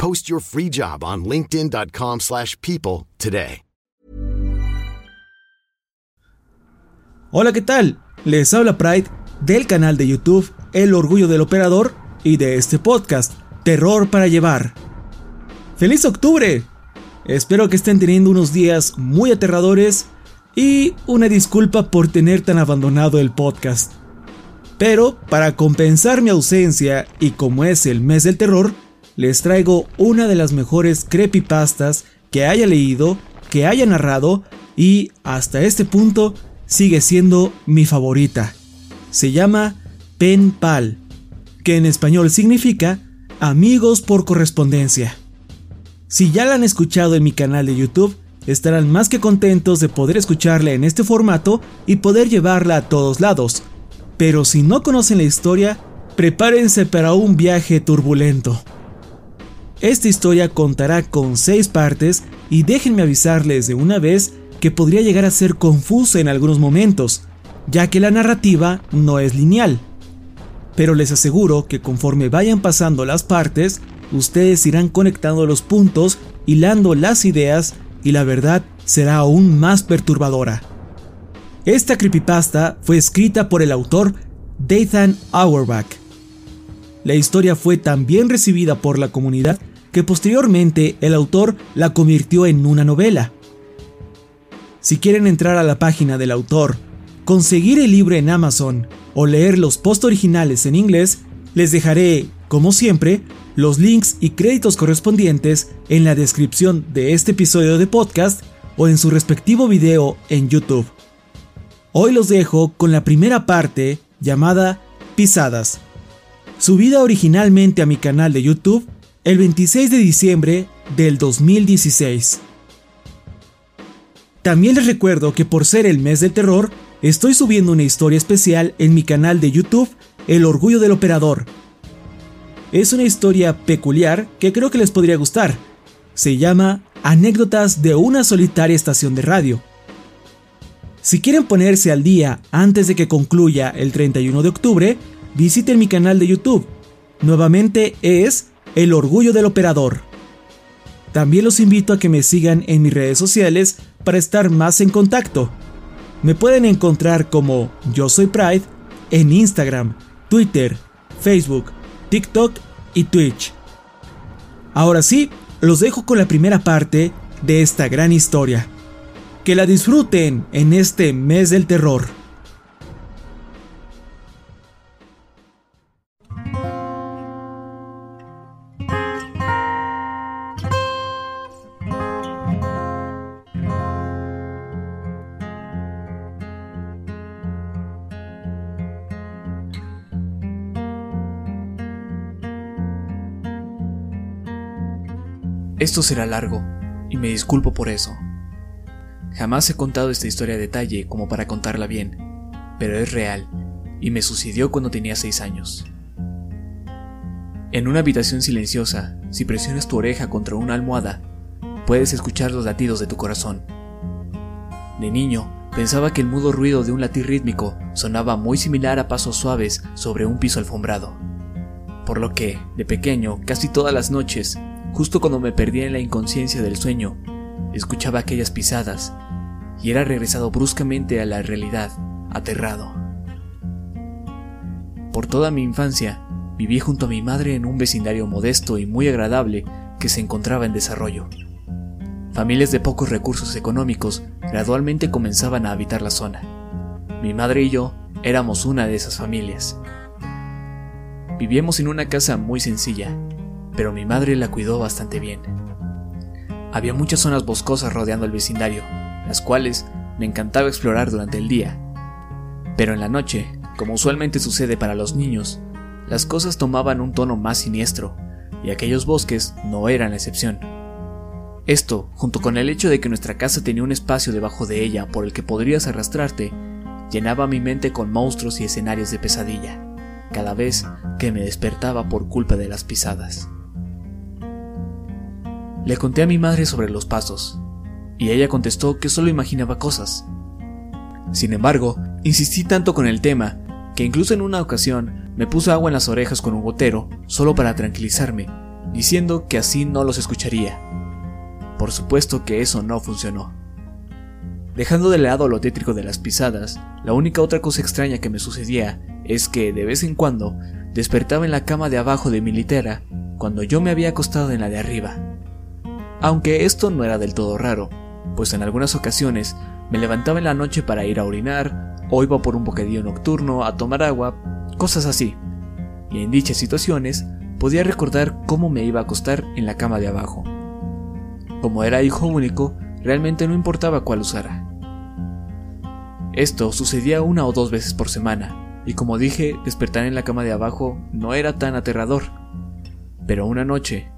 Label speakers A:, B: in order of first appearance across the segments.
A: Post your free job on linkedin.com slash people today.
B: Hola, ¿qué tal? Les habla Pride del canal de YouTube El Orgullo del Operador y de este podcast, Terror para Llevar. ¡Feliz octubre! Espero que estén teniendo unos días muy aterradores y una disculpa por tener tan abandonado el podcast. Pero para compensar mi ausencia y como es el mes del terror, les traigo una de las mejores creepypastas que haya leído, que haya narrado y hasta este punto sigue siendo mi favorita. Se llama Pen Pal, que en español significa amigos por correspondencia. Si ya la han escuchado en mi canal de YouTube, estarán más que contentos de poder escucharla en este formato y poder llevarla a todos lados. Pero si no conocen la historia, prepárense para un viaje turbulento. Esta historia contará con 6 partes y déjenme avisarles de una vez que podría llegar a ser confusa en algunos momentos, ya que la narrativa no es lineal. Pero les aseguro que conforme vayan pasando las partes, ustedes irán conectando los puntos, hilando las ideas y la verdad será aún más perturbadora. Esta creepypasta fue escrita por el autor Dathan Auerbach. La historia fue tan bien recibida por la comunidad que posteriormente el autor la convirtió en una novela. Si quieren entrar a la página del autor, conseguir el libro en Amazon o leer los post originales en inglés, les dejaré, como siempre, los links y créditos correspondientes en la descripción de este episodio de podcast o en su respectivo video en YouTube. Hoy los dejo con la primera parte llamada Pisadas, subida originalmente a mi canal de YouTube el 26 de diciembre del 2016. También les recuerdo que por ser el mes del terror, estoy subiendo una historia especial en mi canal de YouTube El Orgullo del Operador, es una historia peculiar que creo que les podría gustar. Se llama Anécdotas de una solitaria estación de radio. Si quieren ponerse al día antes de que concluya el 31 de octubre, visiten mi canal de YouTube. Nuevamente es El Orgullo del Operador. También los invito a que me sigan en mis redes sociales para estar más en contacto. Me pueden encontrar como Yo Soy Pride en Instagram, Twitter, Facebook, TikTok y Twitch. Ahora sí, los dejo con la primera parte de esta gran historia. Que la disfruten en este mes del terror.
C: Esto será largo, y me disculpo por eso. Jamás he contado esta historia a detalle como para contarla bien, pero es real, y me sucedió cuando tenía 6 años. En una habitación silenciosa, si presionas tu oreja contra una almohada, puedes escuchar los latidos de tu corazón. De niño, pensaba que el mudo ruido de un latir rítmico sonaba muy similar a pasos suaves sobre un piso alfombrado. Por lo que, de pequeño, casi todas las noches, justo cuando me perdía en la inconsciencia del sueño, escuchaba aquellas pisadas y era regresado bruscamente a la realidad, aterrado. Por toda mi infancia, viví junto a mi madre en un vecindario modesto y muy agradable que se encontraba en desarrollo. Familias de pocos recursos económicos gradualmente comenzaban a habitar la zona. Mi madre y yo éramos una de esas familias. Vivíamos en una casa muy sencilla, pero mi madre la cuidó bastante bien. Había muchas zonas boscosas rodeando el vecindario, las cuales me encantaba explorar durante el día. Pero en la noche, como usualmente sucede para los niños, las cosas tomaban un tono más siniestro, y aquellos bosques no eran la excepción. Esto, junto con el hecho de que nuestra casa tenía un espacio debajo de ella por el que podrías arrastrarte, llenaba mi mente con monstruos y escenarios de pesadilla, cada vez que me despertaba por culpa de las pisadas. Le conté a mi madre sobre los pasos, y ella contestó que solo imaginaba cosas. Sin embargo, insistí tanto con el tema que incluso en una ocasión me puso agua en las orejas con un gotero solo para tranquilizarme, diciendo que así no los escucharía. Por supuesto que eso no funcionó. Dejando de lado lo tétrico de las pisadas, la única otra cosa extraña que me sucedía es que de vez en cuando despertaba en la cama de abajo de mi litera cuando yo me había acostado en la de arriba. Aunque esto no era del todo raro, pues en algunas ocasiones me levantaba en la noche para ir a orinar, o iba por un bocadillo nocturno a tomar agua, cosas así. Y en dichas situaciones podía recordar cómo me iba a acostar en la cama de abajo. Como era hijo único, realmente no importaba cuál usara. Esto sucedía una o dos veces por semana, y como dije, despertar en la cama de abajo no era tan aterrador. Pero una noche,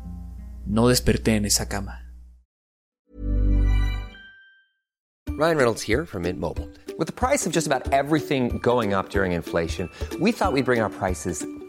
C: no desperté en esa cama.
D: Ryan Reynolds here from Mint Mobile. With the price of just about everything going up during inflation, we thought we'd bring our prices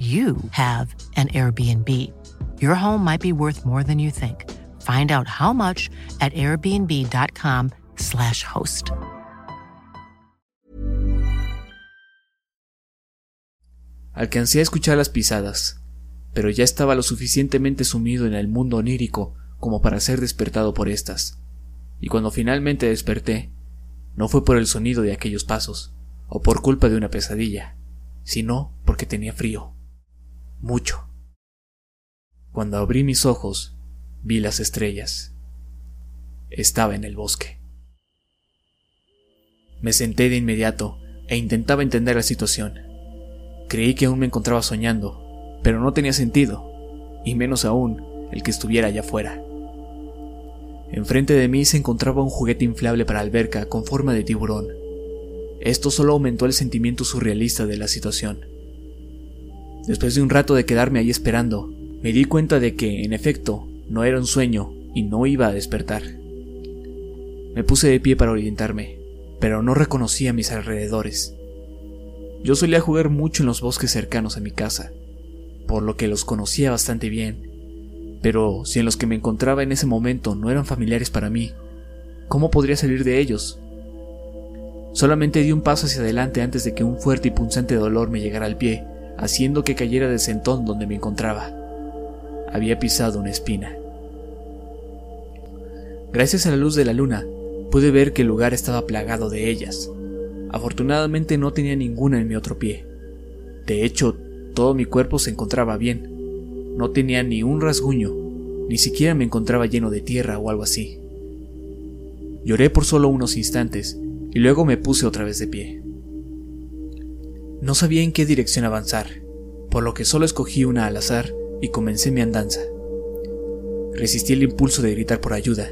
E: you have an Airbnb. Your home might be worth more than you think. Find out how much at airbnb.com/slash host.
C: Alcancé a escuchar las pisadas, pero ya estaba lo suficientemente sumido en el mundo onírico como para ser despertado por estas. Y cuando finalmente desperté, no fue por el sonido de aquellos pasos, o por culpa de una pesadilla, sino porque tenía frío. Mucho. Cuando abrí mis ojos, vi las estrellas. Estaba en el bosque. Me senté de inmediato e intentaba entender la situación. Creí que aún me encontraba soñando, pero no tenía sentido, y menos aún el que estuviera allá afuera. Enfrente de mí se encontraba un juguete inflable para alberca con forma de tiburón. Esto solo aumentó el sentimiento surrealista de la situación. Después de un rato de quedarme ahí esperando, me di cuenta de que, en efecto, no era un sueño y no iba a despertar. Me puse de pie para orientarme, pero no reconocía mis alrededores. Yo solía jugar mucho en los bosques cercanos a mi casa, por lo que los conocía bastante bien, pero si en los que me encontraba en ese momento no eran familiares para mí, ¿cómo podría salir de ellos? Solamente di un paso hacia adelante antes de que un fuerte y punzante dolor me llegara al pie, haciendo que cayera del sentón donde me encontraba. Había pisado una espina. Gracias a la luz de la luna, pude ver que el lugar estaba plagado de ellas. Afortunadamente no tenía ninguna en mi otro pie. De hecho, todo mi cuerpo se encontraba bien. No tenía ni un rasguño, ni siquiera me encontraba lleno de tierra o algo así. Lloré por solo unos instantes y luego me puse otra vez de pie. No sabía en qué dirección avanzar, por lo que solo escogí una al azar y comencé mi andanza. Resistí el impulso de gritar por ayuda,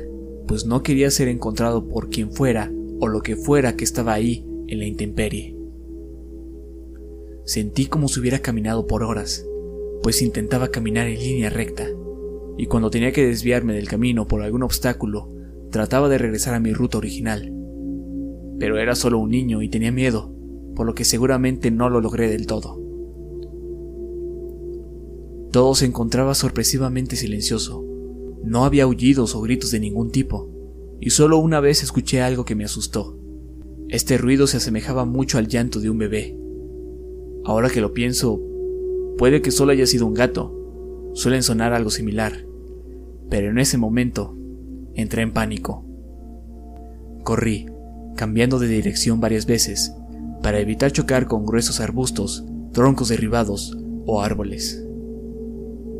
C: pues no quería ser encontrado por quien fuera o lo que fuera que estaba ahí en la intemperie. Sentí como si hubiera caminado por horas, pues intentaba caminar en línea recta, y cuando tenía que desviarme del camino por algún obstáculo, trataba de regresar a mi ruta original pero era solo un niño y tenía miedo, por lo que seguramente no lo logré del todo. Todo se encontraba sorpresivamente silencioso. No había aullidos o gritos de ningún tipo, y solo una vez escuché algo que me asustó. Este ruido se asemejaba mucho al llanto de un bebé. Ahora que lo pienso, puede que solo haya sido un gato. Suelen sonar algo similar. Pero en ese momento, entré en pánico. Corrí, cambiando de dirección varias veces, para evitar chocar con gruesos arbustos, troncos derribados o árboles.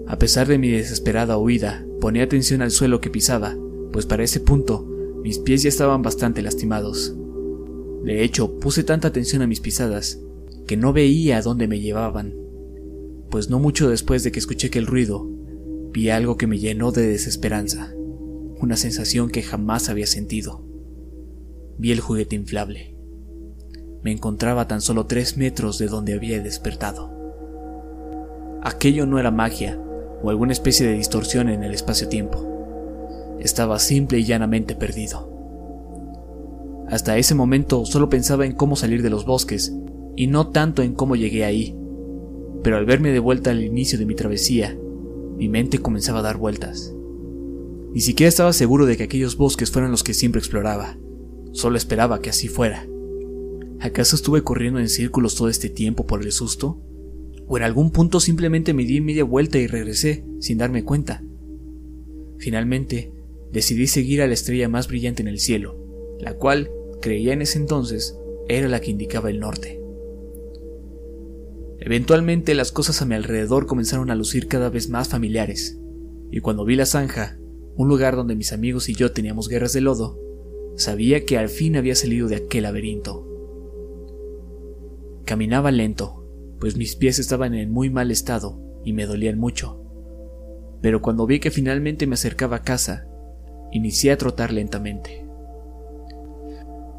C: A pesar de mi desesperada huida, ponía atención al suelo que pisaba, pues para ese punto mis pies ya estaban bastante lastimados. De hecho, puse tanta atención a mis pisadas que no veía a dónde me llevaban, pues no mucho después de que escuché aquel ruido, vi algo que me llenó de desesperanza, una sensación que jamás había sentido vi el juguete inflable. Me encontraba tan solo tres metros de donde había despertado. Aquello no era magia o alguna especie de distorsión en el espacio-tiempo. Estaba simple y llanamente perdido. Hasta ese momento solo pensaba en cómo salir de los bosques y no tanto en cómo llegué ahí. Pero al verme de vuelta al inicio de mi travesía, mi mente comenzaba a dar vueltas. Ni siquiera estaba seguro de que aquellos bosques fueran los que siempre exploraba. Solo esperaba que así fuera. ¿Acaso estuve corriendo en círculos todo este tiempo por el susto? ¿O en algún punto simplemente me di media vuelta y regresé sin darme cuenta? Finalmente, decidí seguir a la estrella más brillante en el cielo, la cual, creía en ese entonces, era la que indicaba el norte. Eventualmente las cosas a mi alrededor comenzaron a lucir cada vez más familiares, y cuando vi la zanja, un lugar donde mis amigos y yo teníamos guerras de lodo, Sabía que al fin había salido de aquel laberinto. Caminaba lento, pues mis pies estaban en muy mal estado y me dolían mucho. Pero cuando vi que finalmente me acercaba a casa, inicié a trotar lentamente.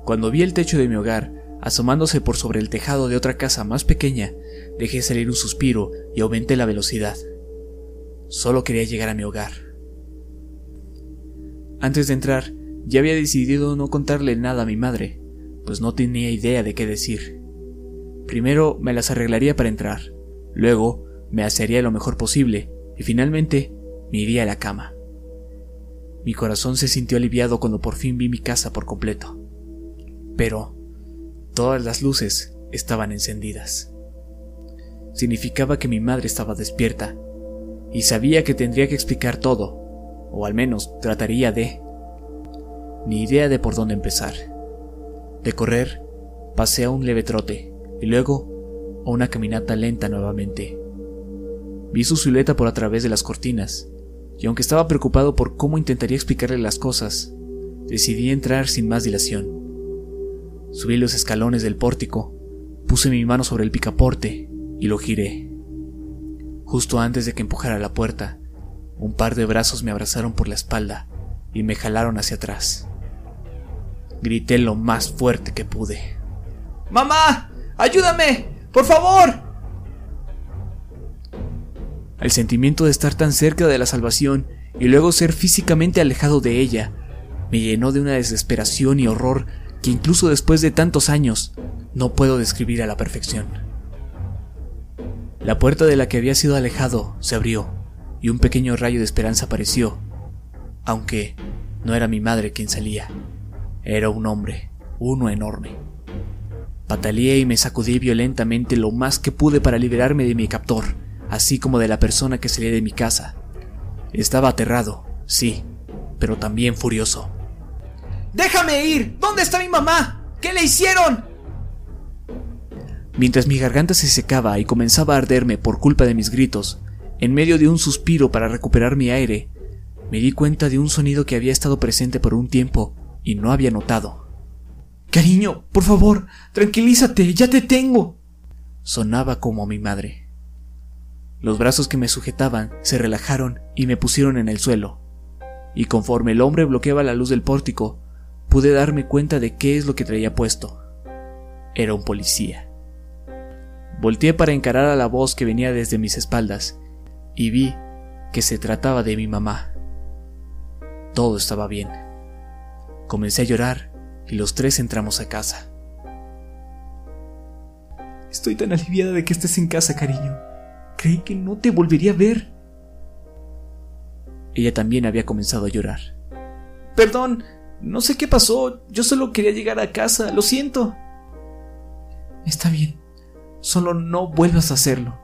C: Cuando vi el techo de mi hogar asomándose por sobre el tejado de otra casa más pequeña, dejé salir un suspiro y aumenté la velocidad. Solo quería llegar a mi hogar. Antes de entrar, ya había decidido no contarle nada a mi madre, pues no tenía idea de qué decir. Primero me las arreglaría para entrar, luego me hacería lo mejor posible y finalmente me iría a la cama. Mi corazón se sintió aliviado cuando por fin vi mi casa por completo. Pero todas las luces estaban encendidas. Significaba que mi madre estaba despierta y sabía que tendría que explicar todo, o al menos trataría de ni idea de por dónde empezar. De correr, pasé a un leve trote y luego a una caminata lenta nuevamente. Vi su silueta por a través de las cortinas, y aunque estaba preocupado por cómo intentaría explicarle las cosas, decidí entrar sin más dilación. Subí los escalones del pórtico, puse mi mano sobre el picaporte y lo giré. Justo antes de que empujara la puerta, un par de brazos me abrazaron por la espalda y me jalaron hacia atrás. Grité lo más fuerte que pude. ¡Mamá! ¡Ayúdame! ¡Por favor! El sentimiento de estar tan cerca de la salvación y luego ser físicamente alejado de ella me llenó de una desesperación y horror que incluso después de tantos años no puedo describir a la perfección. La puerta de la que había sido alejado se abrió y un pequeño rayo de esperanza apareció, aunque no era mi madre quien salía. Era un hombre, uno enorme, Pataleé y me sacudí violentamente lo más que pude para liberarme de mi captor, así como de la persona que salía de mi casa. Estaba aterrado, sí, pero también furioso. ¡Déjame ir! ¿Dónde está mi mamá? ¿Qué le hicieron? Mientras mi garganta se secaba y comenzaba a arderme por culpa de mis gritos, en medio de un suspiro para recuperar mi aire, me di cuenta de un sonido que había estado presente por un tiempo y no había notado. Cariño, por favor, tranquilízate, ya te tengo. Sonaba como mi madre. Los brazos que me sujetaban se relajaron y me pusieron en el suelo, y conforme el hombre bloqueaba la luz del pórtico, pude darme cuenta de qué es lo que traía puesto. Era un policía. Volteé para encarar a la voz que venía desde mis espaldas, y vi que se trataba de mi mamá. Todo estaba bien. Comencé a llorar y los tres entramos a casa. Estoy tan aliviada de que estés en casa, cariño. Creí que no te volvería a ver. Ella también había comenzado a llorar. Perdón, no sé qué pasó. Yo solo quería llegar a casa. Lo siento. Está bien. Solo no vuelvas a hacerlo.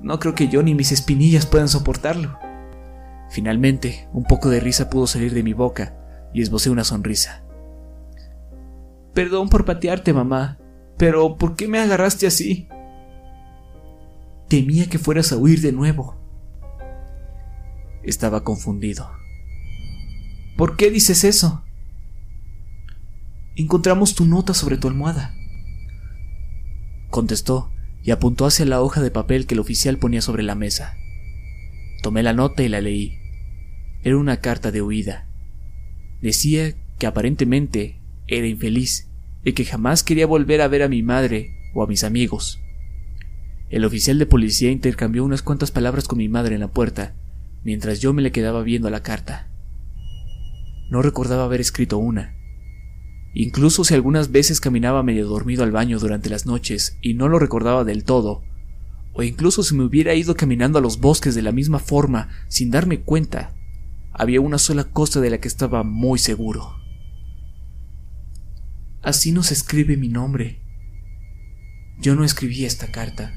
C: No creo que yo ni mis espinillas puedan soportarlo. Finalmente, un poco de risa pudo salir de mi boca y esbocé una sonrisa. Perdón por patearte, mamá, pero ¿por qué me agarraste así? Temía que fueras a huir de nuevo. Estaba confundido. ¿Por qué dices eso? Encontramos tu nota sobre tu almohada. Contestó y apuntó hacia la hoja de papel que el oficial ponía sobre la mesa. Tomé la nota y la leí. Era una carta de huida. Decía que aparentemente era infeliz y que jamás quería volver a ver a mi madre o a mis amigos. El oficial de policía intercambió unas cuantas palabras con mi madre en la puerta, mientras yo me le quedaba viendo la carta. No recordaba haber escrito una. Incluso si algunas veces caminaba medio dormido al baño durante las noches y no lo recordaba del todo, o incluso si me hubiera ido caminando a los bosques de la misma forma sin darme cuenta, había una sola cosa de la que estaba muy seguro. Así no se escribe mi nombre. Yo no escribí esta carta.